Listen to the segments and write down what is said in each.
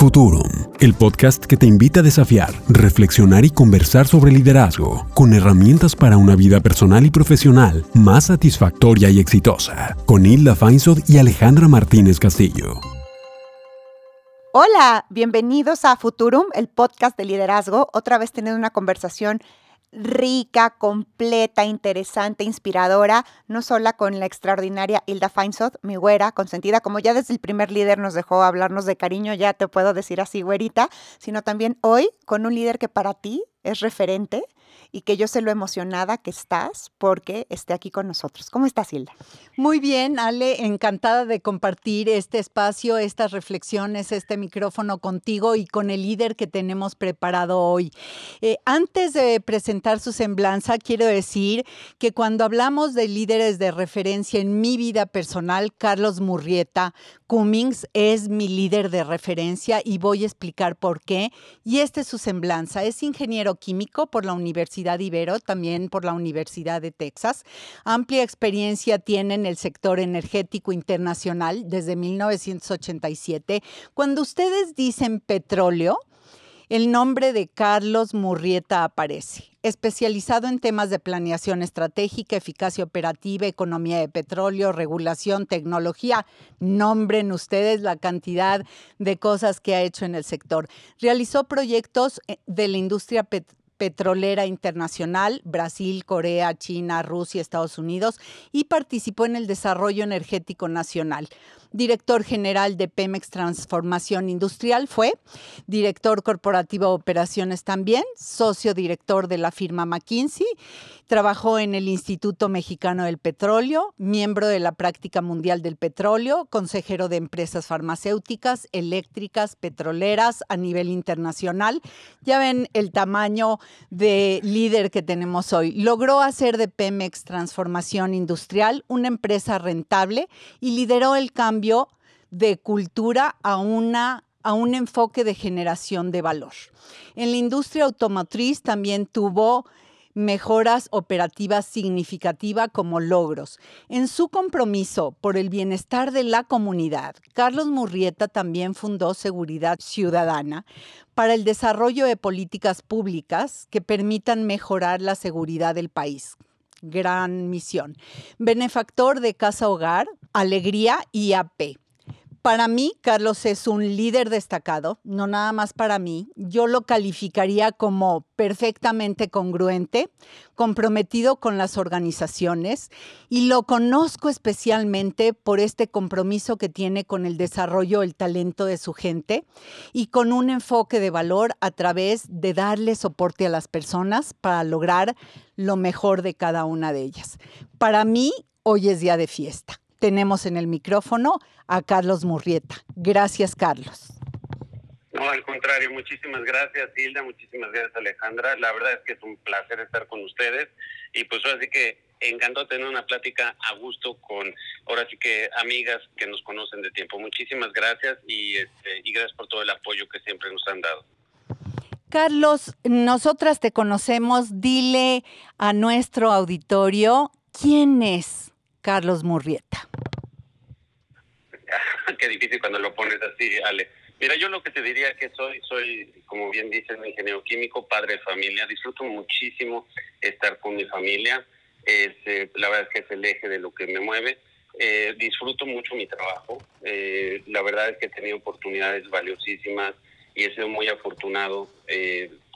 Futurum, el podcast que te invita a desafiar, reflexionar y conversar sobre liderazgo, con herramientas para una vida personal y profesional más satisfactoria y exitosa, con Hilda Feinsod y Alejandra Martínez Castillo. Hola, bienvenidos a Futurum, el podcast de liderazgo. Otra vez teniendo una conversación rica, completa, interesante, inspiradora, no solo con la extraordinaria Hilda Feinsod, mi güera consentida, como ya desde el primer líder nos dejó hablarnos de cariño, ya te puedo decir así, güerita, sino también hoy con un líder que para ti es referente y que yo sé lo emocionada que estás porque esté aquí con nosotros. ¿Cómo estás, Hilda? Muy bien, Ale, encantada de compartir este espacio, estas reflexiones, este micrófono contigo y con el líder que tenemos preparado hoy. Eh, antes de presentar su semblanza, quiero decir que cuando hablamos de líderes de referencia en mi vida personal, Carlos Murrieta Cummings es mi líder de referencia y voy a explicar por qué. Y esta es su semblanza. Es ingeniero químico por la Universidad Ibero, también por la Universidad de Texas. Amplia experiencia tiene en el sector energético internacional desde 1987. Cuando ustedes dicen petróleo, el nombre de Carlos Murrieta aparece, especializado en temas de planeación estratégica, eficacia operativa, economía de petróleo, regulación, tecnología. Nombren ustedes la cantidad de cosas que ha hecho en el sector. Realizó proyectos eh, de la industria petrolera petrolera internacional, Brasil, Corea, China, Rusia, Estados Unidos, y participó en el desarrollo energético nacional director general de Pemex Transformación Industrial fue, director corporativo de operaciones también, socio director de la firma McKinsey, trabajó en el Instituto Mexicano del Petróleo, miembro de la Práctica Mundial del Petróleo, consejero de empresas farmacéuticas, eléctricas, petroleras a nivel internacional. Ya ven el tamaño de líder que tenemos hoy. Logró hacer de Pemex Transformación Industrial una empresa rentable y lideró el cambio de cultura a una a un enfoque de generación de valor. En la industria automotriz también tuvo mejoras operativas significativas como logros. En su compromiso por el bienestar de la comunidad, Carlos Murrieta también fundó Seguridad Ciudadana para el desarrollo de políticas públicas que permitan mejorar la seguridad del país gran misión. Benefactor de Casa Hogar, Alegría y AP. Para mí, Carlos es un líder destacado, no nada más para mí. Yo lo calificaría como perfectamente congruente, comprometido con las organizaciones y lo conozco especialmente por este compromiso que tiene con el desarrollo del talento de su gente y con un enfoque de valor a través de darle soporte a las personas para lograr lo mejor de cada una de ellas. Para mí, hoy es día de fiesta tenemos en el micrófono a Carlos Murrieta. Gracias, Carlos. No, al contrario, muchísimas gracias, Hilda, muchísimas gracias, Alejandra. La verdad es que es un placer estar con ustedes y pues ahora sí que encantó tener una plática a gusto con, ahora sí que amigas que nos conocen de tiempo. Muchísimas gracias y, este, y gracias por todo el apoyo que siempre nos han dado. Carlos, nosotras te conocemos. Dile a nuestro auditorio quién es Carlos Murrieta. Qué difícil cuando lo pones así, Ale. Mira, yo lo que te diría que soy, soy, como bien dices, ingeniero químico, padre de familia. Disfruto muchísimo estar con mi familia. Es, eh, la verdad es que es el eje de lo que me mueve. Eh, disfruto mucho mi trabajo. Eh, la verdad es que he tenido oportunidades valiosísimas y he sido muy afortunado,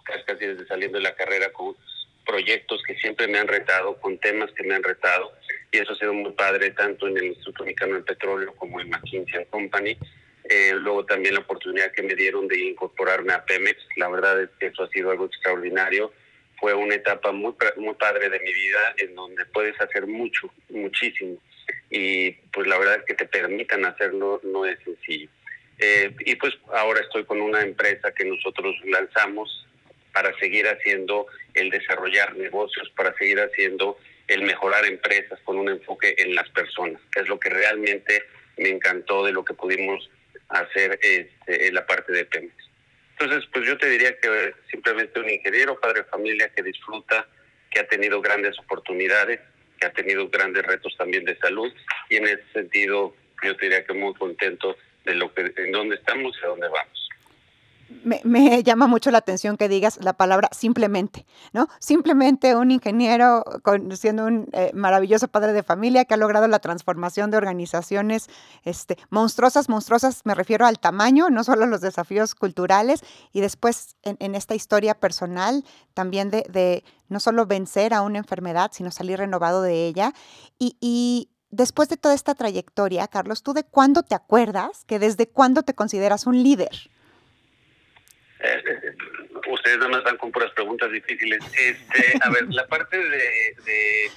casi, casi desde saliendo de la carrera, con proyectos que siempre me han retado, con temas que me han retado y eso ha sido muy padre tanto en el Instituto Mexicano del Petróleo como en McKinsey Company. Eh, luego también la oportunidad que me dieron de incorporarme a Pemex, la verdad es que eso ha sido algo extraordinario. Fue una etapa muy, muy padre de mi vida en donde puedes hacer mucho, muchísimo. Y pues la verdad es que te permitan hacerlo no es sencillo. Eh, y pues ahora estoy con una empresa que nosotros lanzamos para seguir haciendo el desarrollar negocios, para seguir haciendo el mejorar empresas con un enfoque en las personas, que es lo que realmente me encantó de lo que pudimos hacer este, en la parte de Pemex. Entonces, pues yo te diría que simplemente un ingeniero, padre de familia que disfruta, que ha tenido grandes oportunidades, que ha tenido grandes retos también de salud y en ese sentido yo te diría que muy contento de lo que en dónde estamos y a dónde vamos. Me, llama mucho la atención que digas la palabra simplemente, ¿no? Simplemente un ingeniero siendo un eh, maravilloso padre de familia que ha logrado la transformación de organizaciones este, monstruosas, monstruosas, me refiero al tamaño, no solo los desafíos culturales, y después en, esta historia personal también de, no solo vencer a una enfermedad, sino salir renovado de ella. Y, y después de toda esta trayectoria, Carlos, ¿tú de cuándo te acuerdas que desde cuándo te consideras un líder? Eh, ustedes nada más van con puras preguntas difíciles. Este, a ver, la parte de,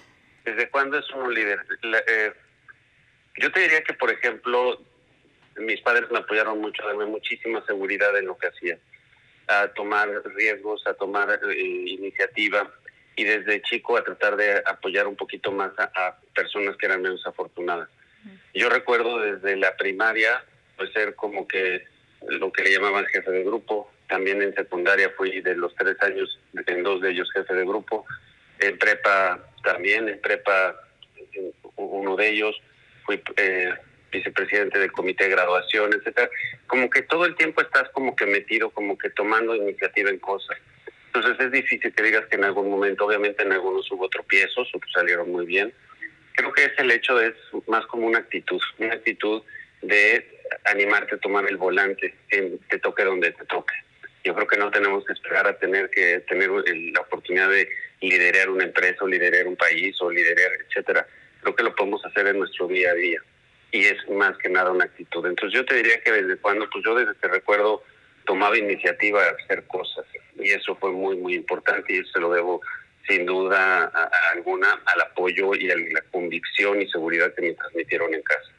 desde cuándo es un líder. Eh, yo te diría que, por ejemplo, mis padres me apoyaron mucho, a darme muchísima seguridad en lo que hacía, a tomar riesgos, a tomar eh, iniciativa y desde chico a tratar de apoyar un poquito más a, personas que eran menos afortunadas. Yo recuerdo desde la primaria, pues ser como que lo que le llamaban jefe de grupo, también en secundaria fui de los tres años, en dos de ellos jefe de grupo. En prepa también, en prepa uno de ellos fui eh, vicepresidente del comité de graduación, etcétera. Como que todo el tiempo estás como que metido, como que tomando iniciativa en cosas. Entonces es difícil que digas que en algún momento, obviamente en algunos hubo tropiezos, otros salieron muy bien. Creo que es el hecho es más como una actitud, una actitud de animarte a tomar el volante, en, te toque donde te toque. Yo creo que no tenemos que esperar a tener que tener la oportunidad de liderar una empresa o liderar un país o liderar, etcétera. Creo que lo podemos hacer en nuestro día a día y es más que nada una actitud. Entonces yo te diría que desde cuando, pues yo desde que recuerdo tomaba iniciativa a hacer cosas y eso fue muy muy importante y eso se lo debo sin duda alguna al apoyo y a la convicción y seguridad que me transmitieron en casa.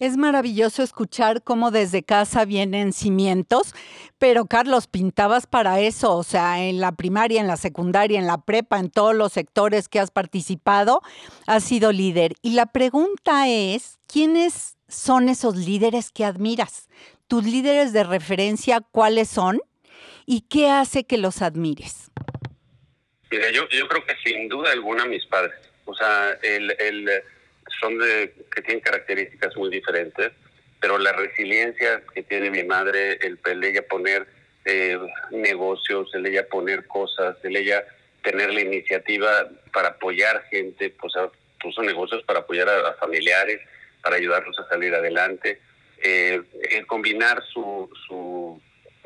Es maravilloso escuchar cómo desde casa vienen cimientos, pero Carlos, pintabas para eso, o sea, en la primaria, en la secundaria, en la prepa, en todos los sectores que has participado, has sido líder. Y la pregunta es, ¿quiénes son esos líderes que admiras? ¿Tus líderes de referencia cuáles son? ¿Y qué hace que los admires? Mira, yo, creo que sin duda alguna mis padres. O sea, el son de que tienen características muy diferentes, pero la resiliencia que tiene mi madre, el, el ella poner eh, negocios, el ella poner cosas, el ella tener la iniciativa para apoyar gente, pues puso negocios para apoyar a, familiares, para ayudarlos a salir adelante, eh, el combinar su, su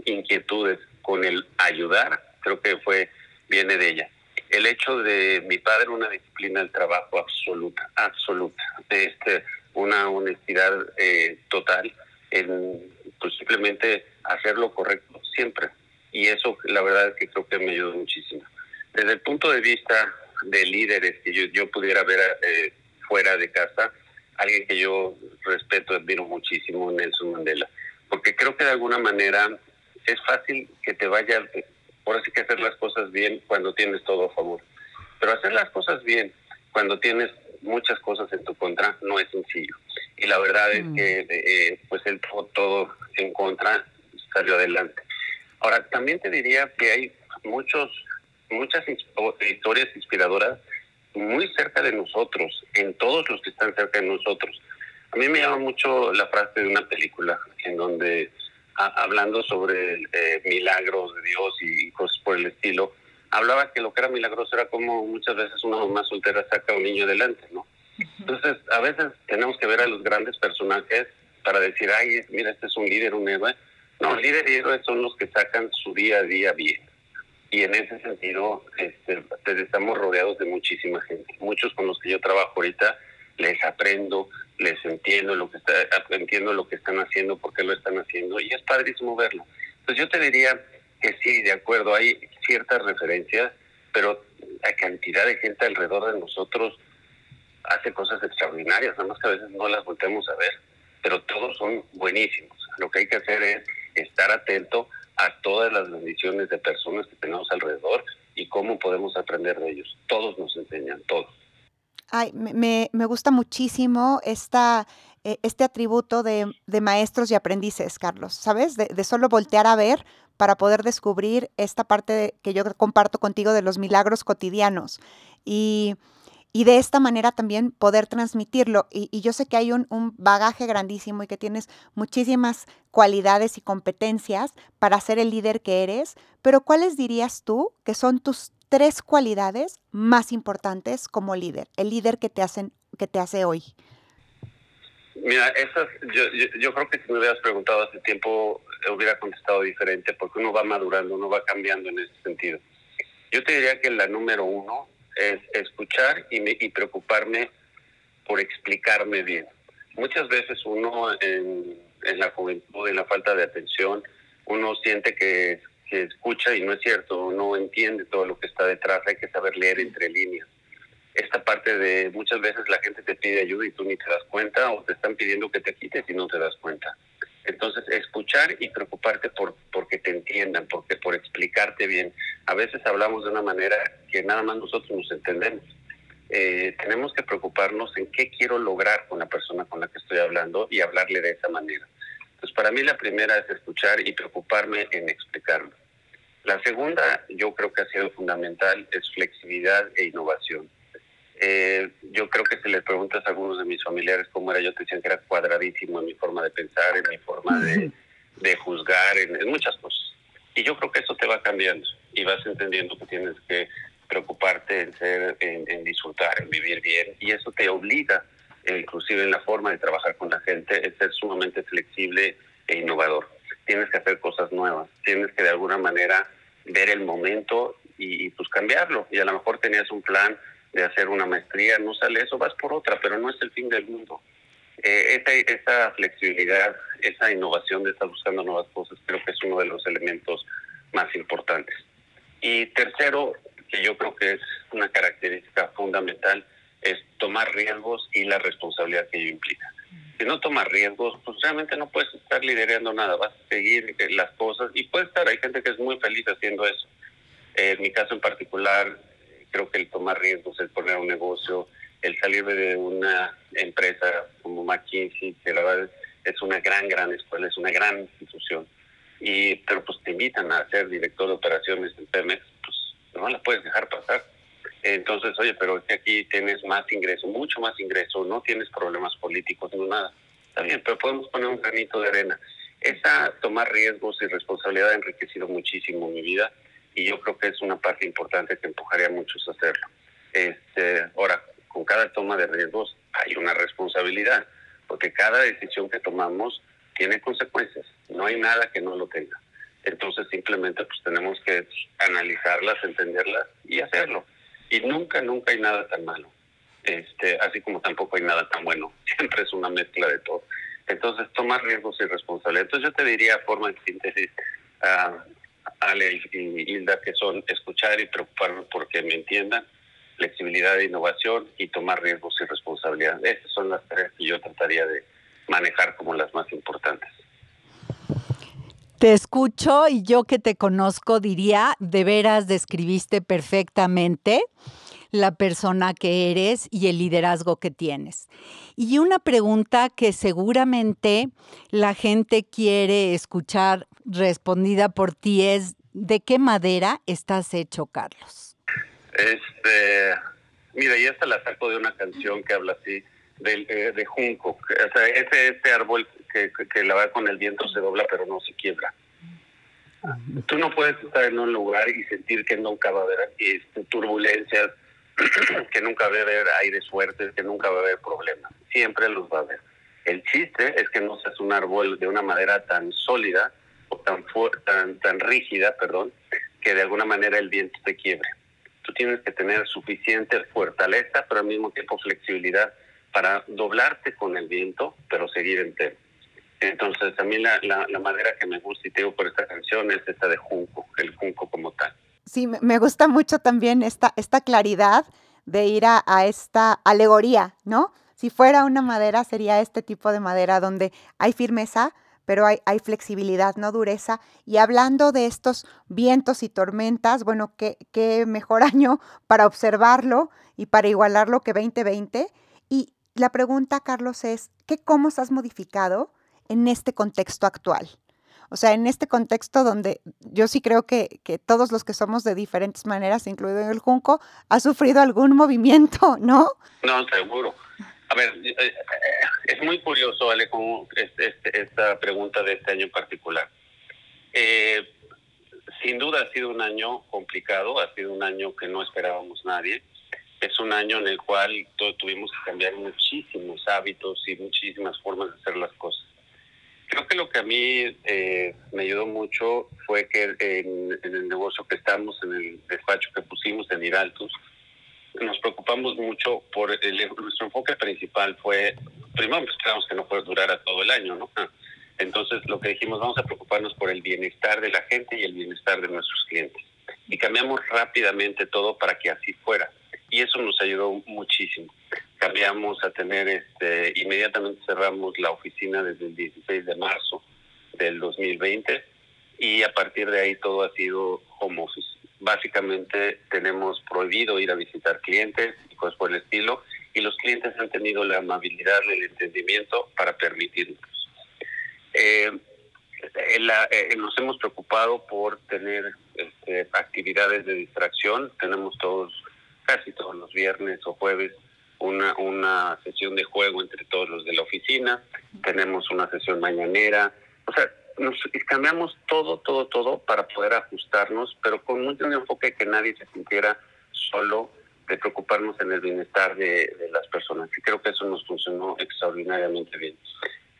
inquietudes con el ayudar, creo que fue viene de ella el hecho de mi padre una disciplina del trabajo absoluta, absoluta, este, una honestidad eh, total en pues, simplemente hacer lo correcto siempre. Y eso la verdad es que creo que me ayudó muchísimo. Desde el punto de vista de líderes que yo, pudiera ver eh, fuera de casa, alguien que yo respeto, admiro muchísimo, Nelson Mandela, porque creo que de alguna manera es fácil que te vaya Ahora sí que hacer las cosas bien cuando tienes todo a favor. Pero hacer las cosas bien cuando tienes muchas cosas en tu contra no es sencillo. Y la verdad es mm. que eh, pues él todo, todo en contra salió adelante. Ahora, también te diría que hay muchos, muchas historias inspiradoras muy cerca de nosotros, en todos los que están cerca de nosotros. A mí me llama mucho la frase de una película en donde hablando sobre eh, milagros de Dios y cosas por el estilo, hablaba que lo que era milagroso era como muchas veces una mamá soltera saca a un niño adelante, ¿no? Entonces, a veces tenemos que ver a los grandes personajes para decir, ay, mira, este es un líder, un héroe. No, líder y héroe son los que sacan su día a día bien. Y en ese sentido, este, estamos rodeados de muchísima gente. Muchos con los que yo trabajo ahorita les aprendo, les entiendo lo que está, entiendo lo que están haciendo, por qué lo están haciendo, y es padrísimo verlo. Pues yo te diría que sí, de acuerdo, hay ciertas referencias, pero la cantidad de gente alrededor de nosotros hace cosas extraordinarias, nada más que a veces no las volteamos a ver, pero todos son buenísimos. Lo que hay que hacer es estar atento a todas las bendiciones de personas que tenemos alrededor y cómo podemos aprender de ellos. Todos nos enseñan, todos. Ay, me, me gusta muchísimo esta, eh, este atributo de, de, maestros y aprendices, Carlos, ¿sabes? De, de, solo voltear a ver para poder descubrir esta parte que yo comparto contigo de los milagros cotidianos. Y, y de esta manera también poder transmitirlo. Y, yo sé que hay un, un, bagaje grandísimo y que tienes muchísimas cualidades y competencias para ser el líder que eres, pero ¿cuáles dirías tú que son tus tres cualidades más importantes como líder, el líder que te, hacen, que te hace hoy? Mira, esas, yo, yo, creo que si me hubieras preguntado hace tiempo, hubiera contestado diferente, porque uno va madurando, uno va cambiando en ese sentido. Yo te diría que la número uno es escuchar y, y preocuparme por explicarme bien. Muchas veces uno en, la juventud, en la falta de atención, uno siente que, que escucha y no es cierto, no entiende todo lo que está detrás, hay que saber leer entre líneas esta parte de muchas veces la gente te pide ayuda y tú ni te das cuenta o te están pidiendo que te quites y no te das cuenta. Entonces, escuchar y preocuparte por porque te entiendan, porque por explicarte bien. A veces hablamos de una manera que nada más nosotros nos entendemos. Eh, tenemos que preocuparnos en qué quiero lograr con la persona con la que estoy hablando y hablarle de esa manera. Entonces, para mí la primera es escuchar y preocuparme en explicarlo. La segunda, yo creo que ha sido fundamental, es flexibilidad e innovación. Eh, yo creo que si le preguntas a algunos de mis familiares cómo era, yo te decían que era cuadradísimo en mi forma de pensar, en mi forma de, de juzgar, en, muchas cosas. Y yo creo que eso te va cambiando y vas entendiendo que tienes que preocuparte en ser, en, disfrutar, en vivir bien. Y eso te obliga, eh, inclusive en la forma de trabajar con la gente, es ser sumamente flexible e innovador. Tienes que hacer cosas nuevas, tienes que de alguna manera ver el momento y, y pues cambiarlo. Y a lo mejor tenías un plan de hacer una maestría, no sale eso, vas por otra, pero no es el fin del mundo. Eh, esa, esa flexibilidad, esa innovación de estar buscando nuevas cosas, creo que es uno de los elementos más importantes. Y tercero, que yo creo que es una característica fundamental, es tomar riesgos y la responsabilidad que ello implica. Si no tomas riesgos, pues realmente no puedes estar liderando nada, vas a seguir las cosas y puede estar, hay gente que es muy feliz haciendo eso. en mi caso en particular, creo que el tomar riesgos, el poner un negocio, el salir de una empresa como McKinsey, que la verdad es una gran, gran escuela, es una gran institución, y pero pues te invitan a ser director de operaciones en Pemex, pues no la puedes dejar pasar. Entonces, oye, pero es que aquí tienes más ingreso, mucho más ingreso, no tienes problemas políticos, no nada. Está bien, pero podemos poner un granito de arena. Esa tomar riesgos y responsabilidad ha enriquecido muchísimo mi vida y yo creo que es una parte importante que empujaría a muchos a hacerlo. Este, ahora, con cada toma de riesgos hay una responsabilidad, porque cada decisión que tomamos tiene consecuencias, no hay nada que no lo tenga. Entonces simplemente pues tenemos que analizarlas, entenderlas y hacerlo. Y nunca, nunca hay nada tan malo. Este, así como tampoco hay nada tan bueno. Siempre es una mezcla de todo. Entonces, tomar riesgos y responsabilidad. Entonces, yo te diría, forma de síntesis, uh, Ale y Hilda, que son escuchar y preocuparme porque me entiendan, flexibilidad e innovación y tomar riesgos y responsabilidad. Esas son las tres que yo trataría de manejar como las más importantes. Te escucho y yo que te conozco diría, de veras describiste perfectamente la persona que eres y el liderazgo que tienes. Y una pregunta que seguramente la gente quiere escuchar respondida por ti es, ¿de qué madera estás hecho, Carlos? Este, mira, y esta la saco de una canción que habla así, de, eh, de junco. O sea, ese, este árbol que, que, la va con el viento se dobla pero no se quiebra. Tú no puedes estar en un lugar y sentir que nunca va a haber este, turbulencias, que nunca va a haber aires fuertes, que nunca va a haber problemas. Siempre los va a haber. El chiste es que no seas un árbol de una madera tan sólida o tan, tan, tan rígida, perdón, que de alguna manera el viento te quiebre. Tú tienes que tener suficiente fortaleza, pero al mismo tiempo flexibilidad para doblarte con el viento, pero seguir entero. Entonces, a mí la, la, madera que me gusta y tengo por esta canción es esta de junco, el junco como tal sí, me gusta mucho también esta, esta claridad de ir a, esta alegoría, ¿no? Si fuera una madera, sería este tipo de madera donde hay firmeza, pero hay, hay, flexibilidad, no dureza. Y hablando de estos vientos y tormentas, bueno, qué, qué mejor año para observarlo y para igualarlo que 2020. Y la pregunta, Carlos, es, ¿qué cómo has modificado en este contexto actual? O sea, en este contexto donde yo sí creo que, que todos los que somos de diferentes maneras, incluido el Junco, ha sufrido algún movimiento, ¿no? No, seguro. A ver, eh, eh, es muy curioso, Ale, con esta pregunta de este año en particular. Eh, sin duda ha sido un año complicado, ha sido un año que no esperábamos nadie. Es un año en el cual tuvimos que cambiar muchísimos hábitos y muchísimas formas de hacer las cosas. Creo que lo que a mí eh, me ayudó mucho fue que en, el negocio que estamos, en el despacho que pusimos en Iraltus, nos preocupamos mucho por el, nuestro enfoque principal fue, primero esperamos que no pueda durar a todo el año, ¿no? Entonces lo que dijimos, vamos a preocuparnos por el bienestar de la gente y el bienestar de nuestros clientes. Y cambiamos rápidamente todo para que así fuera. Y eso nos ayudó muchísimo. Cambiamos a tener, este, inmediatamente cerramos la oficina desde el 16 de marzo del 2020 y a partir de ahí todo ha sido home office. Básicamente tenemos prohibido ir a visitar clientes y cosas por el estilo y los clientes han tenido la amabilidad, el entendimiento para permitirnos. Eh, eh, nos hemos preocupado por tener este, actividades de distracción. Tenemos todos, casi todos los viernes o jueves, una, una sesión de juego entre todos los de la oficina. Tenemos una sesión mañanera. O sea, nos cambiamos todo, todo, todo para poder ajustarnos, pero con mucho enfoque que nadie se sintiera solo de preocuparnos en el bienestar de, de las personas. Y creo que eso nos funcionó extraordinariamente bien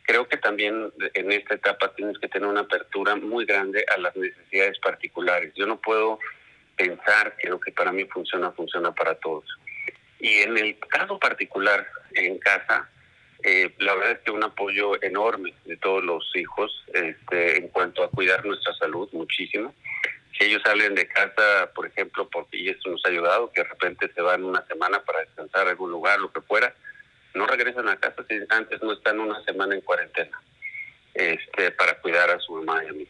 creo que también en esta etapa tienes que tener una apertura muy grande a las necesidades particulares. Yo no puedo pensar que lo que para mí funciona, funciona para todos. Y en el caso particular, en casa, eh, la verdad es que un apoyo enorme de todos los hijos este, en cuanto a cuidar nuestra salud, muchísimo. Si ellos salen de casa, por ejemplo, porque y nos ha ayudado, que de repente se van una semana para descansar a algún lugar, lo que fuera, no regresan a casa si antes no están una semana en cuarentena este, para cuidar a su mamá y a mí.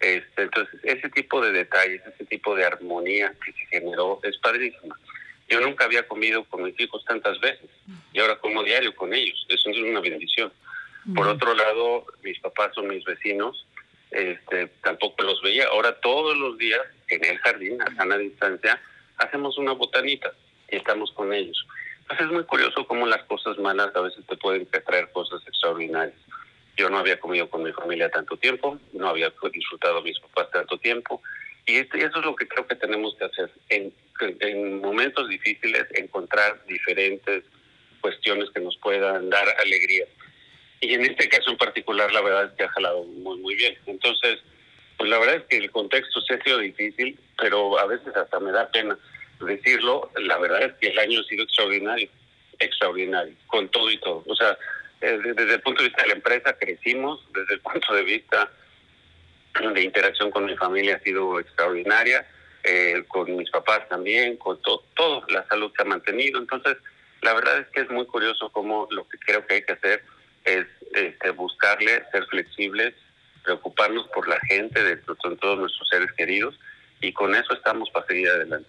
Este, entonces, ese tipo de detalles, ese tipo de armonía que se generó es padrísima. Yo nunca había comido con mis hijos tantas veces y ahora como diario con ellos. Eso es una bendición. Por otro lado, mis papás son mis vecinos, este, tampoco los veía. Ahora todos los días en el jardín, a sana distancia, hacemos una botanita y estamos con ellos. Pues es muy curioso cómo las cosas malas a veces te pueden traer cosas extraordinarias. Yo no había comido con mi familia tanto tiempo, no había disfrutado a mis papás tanto tiempo, y eso es lo que creo que tenemos que hacer. En, en momentos difíciles, encontrar diferentes cuestiones que nos puedan dar alegría. Y en este caso en particular, la verdad es que ha jalado muy, muy bien. Entonces, pues la verdad es que el contexto se ha sido difícil, pero a veces hasta me da pena decirlo, la verdad es que el año ha sido extraordinario, extraordinario, con todo y todo. O sea, eh, desde el punto de vista de la empresa crecimos, desde el punto de vista de interacción con mi familia ha sido extraordinaria, eh, con mis papás también, con todo, todo, la salud se ha mantenido. Entonces, la verdad es que es muy curioso cómo lo que creo que hay que hacer es este, buscarle, ser flexibles, preocuparnos por la gente, de, todos nuestros seres queridos, y con eso estamos para seguir adelante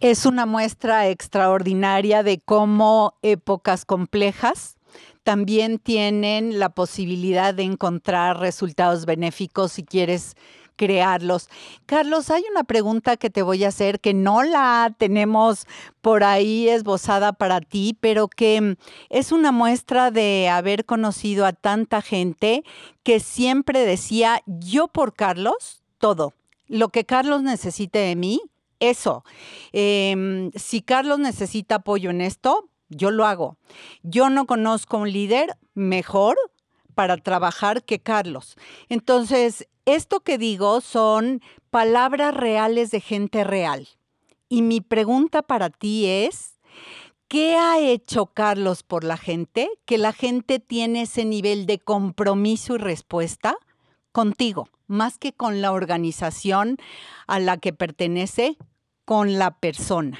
es una muestra extraordinaria de cómo épocas complejas también tienen la posibilidad de encontrar resultados benéficos si quieres crearlos. Carlos, hay una pregunta que te voy a hacer que no la tenemos por ahí esbozada para ti, pero que es una muestra de haber conocido a tanta gente que siempre decía, yo por Carlos, todo. Lo que Carlos necesite de mí, eso. Em, si Carlos necesita apoyo en esto, yo lo hago. Yo no conozco un líder mejor para trabajar que Carlos. Entonces, esto que digo son palabras reales de gente real. Y mi pregunta para ti es, ¿qué ha hecho Carlos por la gente? Que la gente tiene ese nivel de compromiso y respuesta contigo, más que con la organización a la que pertenece, con la persona.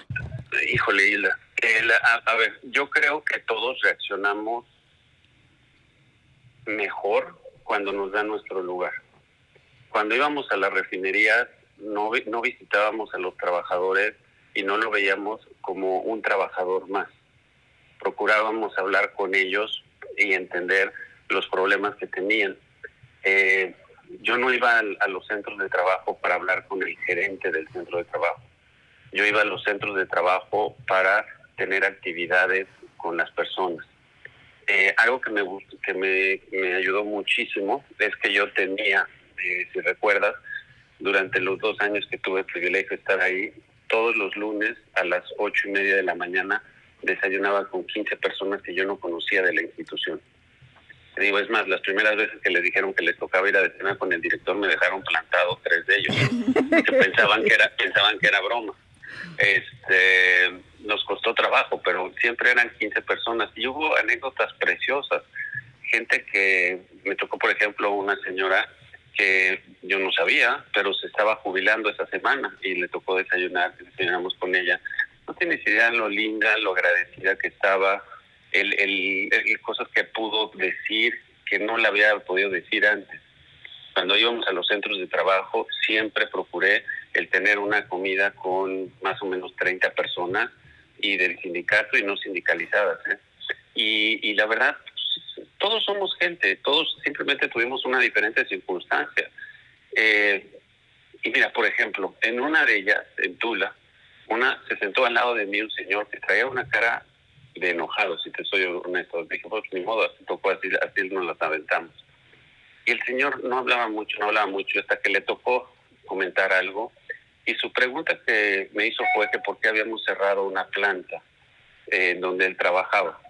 Híjole, Hilda. A, ver, yo creo que todos reaccionamos mejor cuando nos da nuestro lugar. Cuando íbamos a la refinería, no, no visitábamos a los trabajadores y no lo veíamos como un trabajador más. Procurábamos hablar con ellos y entender los problemas que tenían eh, yo no iba a los centros de trabajo para hablar con el gerente del centro de trabajo. Yo iba a los centros de trabajo para tener actividades con las personas. Eh, algo que me que me, me, ayudó muchísimo es que yo tenía, eh, si recuerdas, durante los dos años que tuve el privilegio de estar ahí, todos los lunes a las ocho y media de la mañana desayunaba con 15 personas que yo no conocía de la institución. Te digo, es más, las primeras veces que les dijeron que les tocaba ir a desayunar con el director me dejaron plantado tres de ellos, que pensaban que era, pensaban que era broma. Este, nos costó trabajo, pero siempre eran 15 personas y hubo anécdotas preciosas. Gente que me tocó, por ejemplo, una señora que yo no sabía, pero se estaba jubilando esa semana y le tocó desayunar, desayunamos con ella. No tienes idea lo linda, lo agradecida que estaba, el, el, el, cosas que pudo decir que no le había podido decir antes. Cuando íbamos a los centros de trabajo, siempre procuré el tener una comida con más o menos 30 personas y del sindicato y no sindicalizadas. ¿eh? Y, y la verdad, todos somos gente, todos simplemente tuvimos una diferente circunstancia. Eh, y mira, por ejemplo, en una de ellas, en Tula, una se sentó al lado de mí un señor que traía una cara de enojado, si te soy honesto. Dije, pues ni modo, así tocó, así, así nos las aventamos. Y el señor no hablaba mucho, no hablaba mucho, hasta que le tocó comentar algo. Y su pregunta que me hizo fue que por qué habíamos cerrado una planta en donde él trabajaba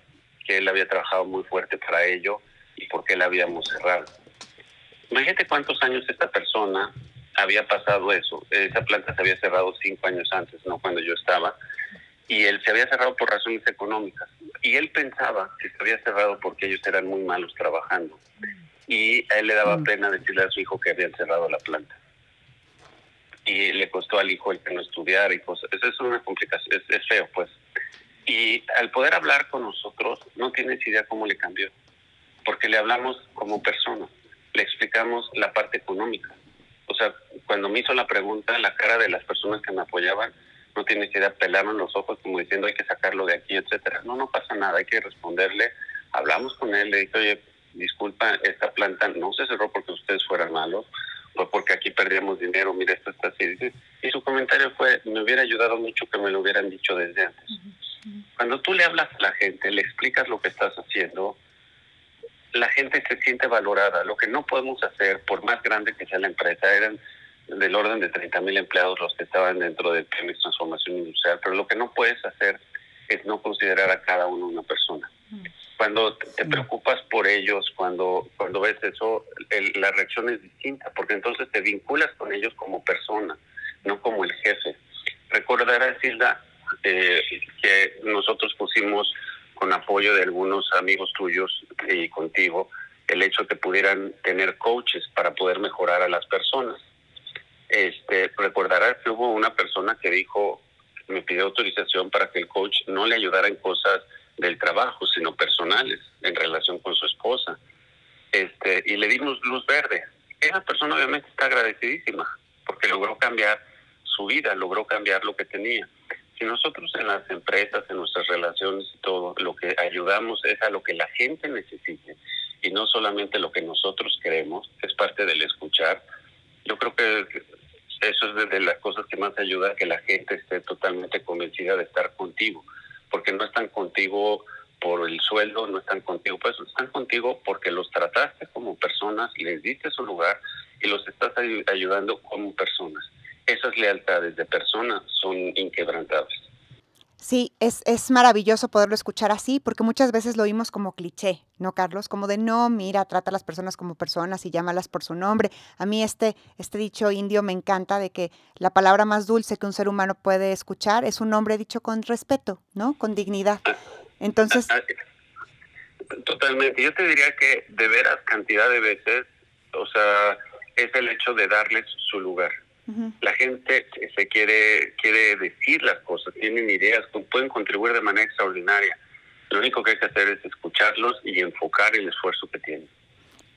que él había trabajado muy fuerte para ello y por qué la habíamos cerrado. Imagínate cuántos años esta persona había pasado eso. Esa planta se había cerrado cinco años antes, no cuando yo estaba, y él se había cerrado por razones económicas. Y él pensaba que se había cerrado porque ellos eran muy malos trabajando. Y a él le daba mm. pena decirle a su hijo que habían cerrado la planta. Y le costó al hijo el que no estudiara y cosas. Eso es una complicación, es, es feo, pues. Y al poder hablar con nosotros, no tienes idea cómo le cambió, porque le hablamos como persona, le explicamos la parte económica. O sea, cuando me hizo la pregunta, la cara de las personas que me apoyaban, no tienes idea, pelaron los ojos como diciendo hay que sacarlo de aquí, etcétera. No, no pasa nada, hay que responderle. Hablamos con él, le dije, oye, disculpa, esta planta no se cerró porque ustedes fueran malos, o porque aquí perdíamos dinero, mira, esto está así. Y su comentario fue, me hubiera ayudado mucho que me lo hubieran dicho desde antes. Cuando tú le hablas a la gente, le explicas lo que estás haciendo, la gente se siente valorada. Lo que no podemos hacer, por más grande que sea la empresa, eran del orden de 30 mil empleados los que estaban dentro de Pemex Transformación Industrial, pero lo que no puedes hacer es no considerar a cada uno una persona. Cuando te preocupas por ellos, cuando, cuando ves eso, la reacción es distinta, porque entonces te vinculas con ellos como persona, no como el jefe. Recordarás, Silda, eh, que nosotros pusimos con apoyo de algunos amigos tuyos y contigo el hecho de que pudieran tener coaches para poder mejorar a las personas. Este, recordarás que hubo una persona que dijo, me pidió autorización para que el coach no le ayudara en cosas del trabajo, sino personales, en relación con su esposa. Este, y le dimos luz verde. Esa persona obviamente está agradecidísima, porque logró cambiar su vida, logró cambiar lo que tenía. Si nosotros en las empresas, en nuestras relaciones y todo, lo que ayudamos es a lo que la gente necesite y no solamente lo que nosotros queremos, es parte del escuchar. Yo creo que eso es de las cosas que más ayuda a que la gente esté totalmente convencida de estar contigo, porque no están contigo por el sueldo, no están contigo, pues están contigo porque los trataste como personas, les diste su lugar y los estás ayudando como personas esas lealtades de personas son inquebrantables. Sí, es, es, maravilloso poderlo escuchar así, porque muchas veces lo oímos como cliché, ¿no, Carlos? Como de no, mira, trata a las personas como personas y llámalas por su nombre. A mí este, este dicho indio me encanta de que la palabra más dulce que un ser humano puede escuchar es un nombre dicho con respeto, ¿no? Con dignidad. Entonces. Ah, ah, totalmente. Yo te diría que de veras cantidad de veces, o sea, es el hecho de darles su lugar la gente se quiere, quiere decir las cosas, tienen ideas, pueden contribuir de manera extraordinaria. Lo único que hay que hacer es escucharlos y enfocar el esfuerzo que tienen.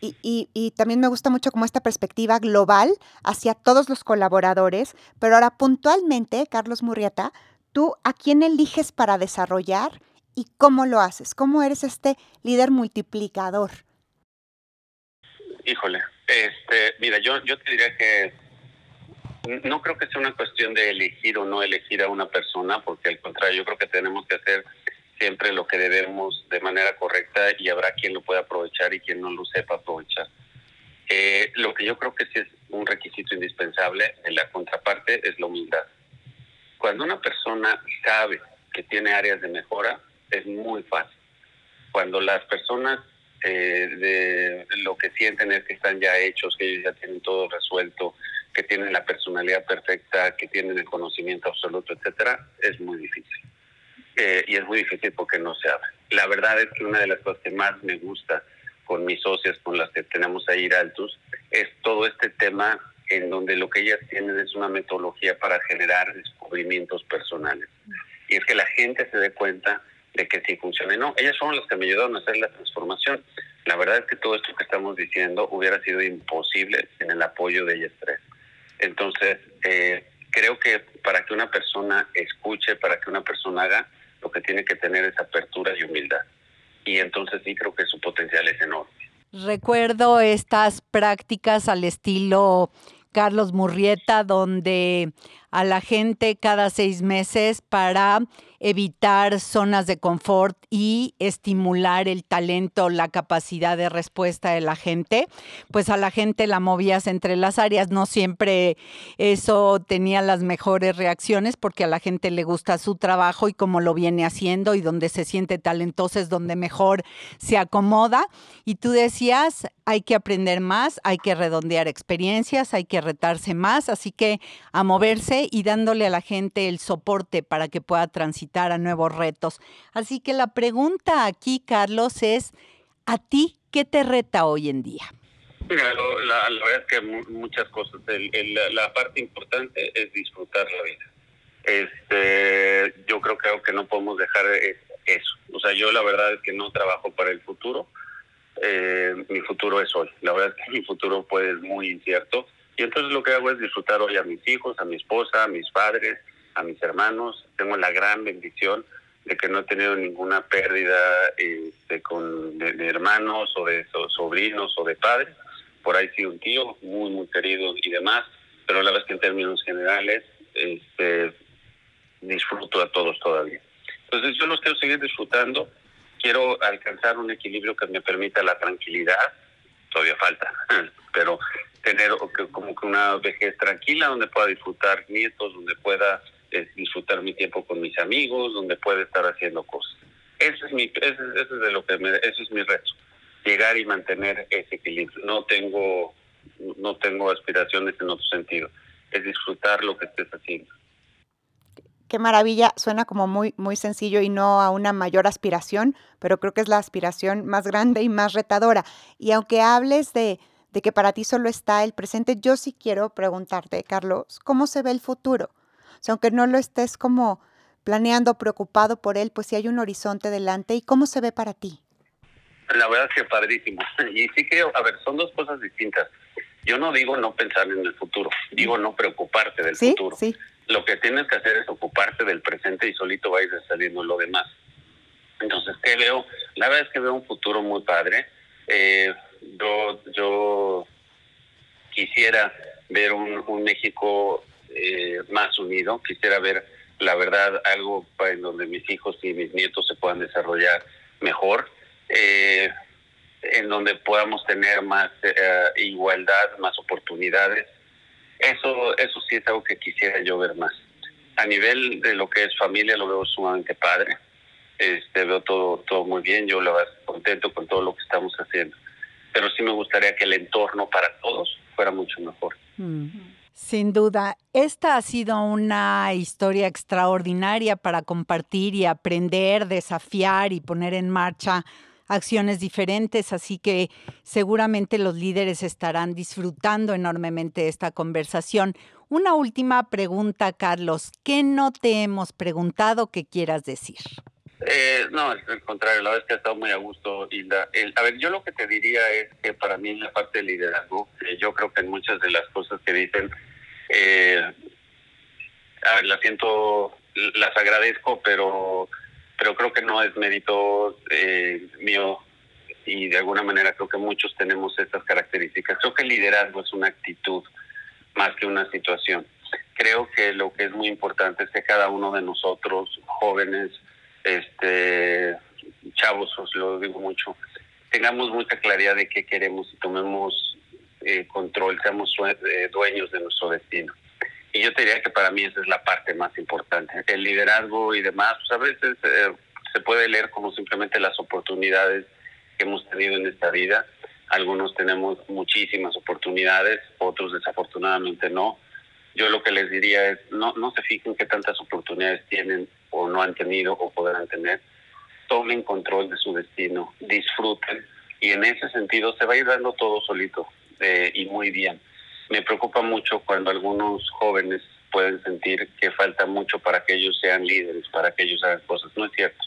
Y, y, y, también me gusta mucho como esta perspectiva global hacia todos los colaboradores, pero ahora puntualmente, Carlos Murrieta, tú a quién eliges para desarrollar y cómo lo haces, cómo eres este líder multiplicador. Híjole, mira, yo, yo te diría que no creo que sea una cuestión de elegir o no elegir a una persona, porque al contrario, yo creo que tenemos que hacer siempre lo que debemos de manera correcta y habrá quien lo pueda aprovechar y quien no lo sepa aprovechar. Eh, lo que yo creo que sí es un requisito indispensable en la contraparte es la humildad. Cuando una persona sabe que tiene áreas de mejora, es muy fácil. Cuando las personas eh, de lo que sienten es que están ya hechos, que ellos ya tienen todo resuelto, que tienen la personalidad perfecta, que tienen el conocimiento absoluto, etcétera, es muy difícil. Eh, y es muy difícil porque no se habla. La verdad es que una de las cosas que más me gusta con mis socias, con las que tenemos ahí Altus, es todo este tema en donde lo que ellas tienen es una metodología para generar descubrimientos personales. Y es que la gente se dé cuenta de que sí funciona. No, ellas son las que me ayudaron a hacer la transformación. La verdad es que todo esto que estamos diciendo hubiera sido imposible en el apoyo de ellas tres. Entonces, eh, creo que para que una persona escuche, para que una persona haga, lo que tiene que tener es apertura y humildad y entonces sí creo que su potencial es enorme. Recuerdo estas prácticas al estilo Carlos Murrieta, donde a la gente cada seis meses para evitar zonas de confort y estimular el talento, la capacidad de respuesta de la gente, pues a la gente la movías entre las áreas. No siempre eso tenía las mejores reacciones porque a la gente le gusta su trabajo y cómo lo viene haciendo y donde se siente talentoso es donde mejor se acomoda. Y tú decías, hay que aprender más, hay que redondear experiencias, hay que retarse más, así que a moverse y dándole a la gente el soporte para que pueda transitar a nuevos retos. Así que la pregunta aquí, Carlos, es, ¿a ti qué te reta hoy en día? Mira, la, verdad es que muchas cosas. la parte importante es disfrutar la vida. Este, yo creo que algo que no podemos dejar es eso. O sea, yo la verdad es que no trabajo para el futuro. Eh, mi futuro es hoy. La verdad es que mi futuro puede ser muy incierto y entonces lo que hago es disfrutar hoy a mis hijos, a mi esposa, a mis padres, a mis hermanos. Tengo la gran bendición de que no he tenido ninguna pérdida este, con, de, hermanos o de sobrinos o de padres. Por ahí sí un tío muy, muy querido y demás. Pero la verdad es que en términos generales este, disfruto a todos todavía. Entonces yo los quiero seguir disfrutando. Quiero alcanzar un equilibrio que me permita la tranquilidad. Todavía falta, pero tener como que una vejez tranquila donde pueda disfrutar nietos, donde pueda eh, disfrutar mi tiempo con mis amigos, donde pueda estar haciendo cosas. Ese es mi, ese, es de lo que me, ese es mi reto, llegar y mantener ese equilibrio. No tengo, no tengo aspiraciones en otro sentido, es disfrutar lo que estés haciendo. Qué maravilla, suena como muy, muy sencillo y no a una mayor aspiración, pero creo que es la aspiración más grande y más retadora. Y aunque hables de, de que para ti solo está el presente, yo sí quiero preguntarte, Carlos, ¿cómo se ve el futuro? O sea, aunque no lo estés como planeando, preocupado por él, pues sí hay un horizonte delante. ¿Y cómo se ve para ti? La verdad es que padrísimo. Y sí creo, a ver, son dos cosas distintas. Yo no digo no pensar en el futuro, digo no preocuparte del futuro. Sí. Lo que tienes que hacer es ocuparte del presente y solito va a saliendo lo demás. Entonces, ¿qué veo? La verdad es que veo un futuro muy padre. Eh, yo, yo quisiera ver un, México eh, más unido, quisiera ver, la verdad, algo en donde mis hijos y mis nietos se puedan desarrollar mejor, eh, en donde podamos tener más eh, igualdad, más oportunidades. Eso, eso sí es algo que quisiera yo ver más. A nivel de lo que es familia, lo veo sumamente padre. Este, veo todo, todo muy bien, yo lo veo contento con todo lo que estamos haciendo pero sí me gustaría que el entorno para todos fuera mucho mejor. Mm. Sin duda, esta ha sido una historia extraordinaria para compartir y aprender, desafiar y poner en marcha acciones diferentes, así que seguramente los líderes estarán disfrutando enormemente esta conversación. Una última pregunta, Carlos. ¿Qué no te hemos preguntado que quieras decir? Eh, no, al contrario, la verdad es que ha estado muy a gusto, Hilda. a ver, yo lo que te diría es que para mí en la parte de liderazgo, eh, yo creo que en muchas de las cosas que dicen, eh, a ver, las siento, las agradezco, pero, pero creo que no es mérito eh, mío y de alguna manera creo que muchos tenemos estas características. Creo que el liderazgo es una actitud más que una situación. Creo que lo que es muy importante es que cada uno de nosotros, jóvenes, este, chavos, os lo digo mucho, tengamos mucha claridad de qué queremos y tomemos eh, control, seamos eh, dueños de nuestro destino. Y yo te diría que para mí esa es la parte más importante. El liderazgo y demás, pues a veces eh, se puede leer como simplemente las oportunidades que hemos tenido en esta vida. Algunos tenemos muchísimas oportunidades, otros desafortunadamente no. Yo lo que les diría es, no, no se fijen qué tantas oportunidades tienen o no han tenido o podrán tener. Tomen control de su destino, disfruten y en ese sentido se va a ir dando todo solito eh, y muy bien me preocupa mucho cuando algunos jóvenes pueden sentir que falta mucho para que ellos sean líderes, para que ellos hagan cosas. No es cierto.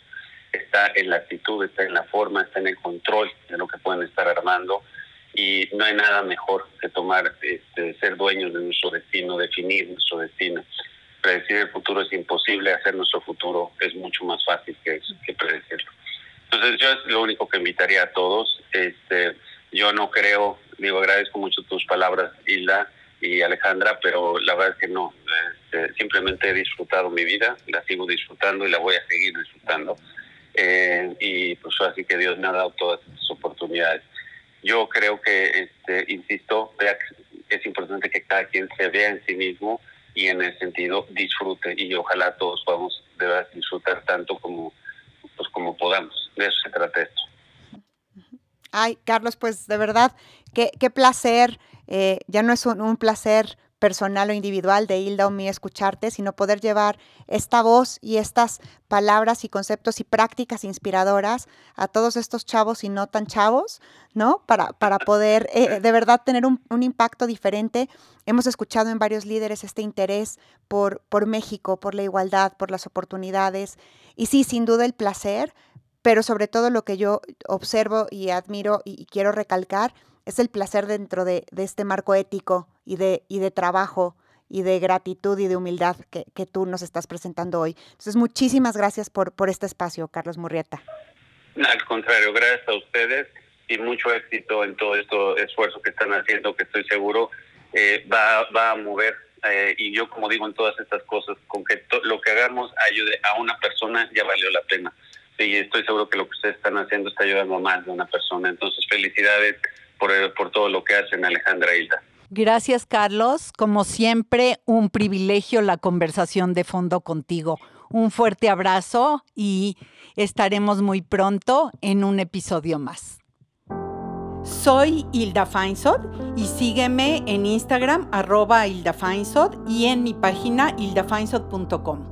Está en la actitud, está en la forma, está en el control de lo que pueden estar armando y no hay nada mejor que tomar, este, ser dueños de nuestro destino, definir nuestro destino. Predecir el futuro es imposible, hacer nuestro futuro es mucho más fácil que, que predecirlo. Entonces yo es lo único que invitaría a todos. Este, yo no creo digo, agradezco mucho tus palabras, Hilda y Alejandra, pero la verdad es que no. Este, simplemente he disfrutado mi vida, la sigo disfrutando y la voy a seguir disfrutando. Eh, y pues así que Dios me ha dado todas estas oportunidades. Yo creo que, este, insisto, es importante que cada quien se vea en sí mismo y en ese sentido disfrute y ojalá todos podamos de disfrutar tanto como, pues, como podamos. De eso se trata esto. Ay, Carlos, pues de verdad, qué, qué placer. Eh, ya no es un, placer personal o individual de Hilda o mí escucharte, sino poder llevar esta voz y estas palabras y conceptos y prácticas inspiradoras a todos estos chavos y no tan chavos, ¿no? Para, para poder eh, de verdad tener un, un, impacto diferente. Hemos escuchado en varios líderes este interés por, por México, por la igualdad, por las oportunidades. Y sí, sin duda el placer pero sobre todo lo que yo observo y admiro y, quiero recalcar es el placer dentro de, este marco ético y de, y de trabajo y de gratitud y de humildad que, tú nos estás presentando hoy. Entonces, muchísimas gracias por, por este espacio, Carlos Murrieta. Al contrario, gracias a ustedes y mucho éxito en todo este esfuerzo que están haciendo, que estoy seguro eh, va, va a mover. Eh, y yo, como digo en todas estas cosas, con que lo que hagamos ayude a una persona, ya valió la pena y estoy seguro que lo que ustedes están haciendo está ayudando a más de una persona. Entonces, felicidades por, por todo lo que hacen, Alejandra Hilda. Gracias, Carlos. Como siempre, un privilegio la conversación de fondo contigo. Un fuerte abrazo y estaremos muy pronto en un episodio más. Soy Hilda Feinsod y sígueme en Instagram arroba Hilda Feinsod y en mi página hildafeinsod.com.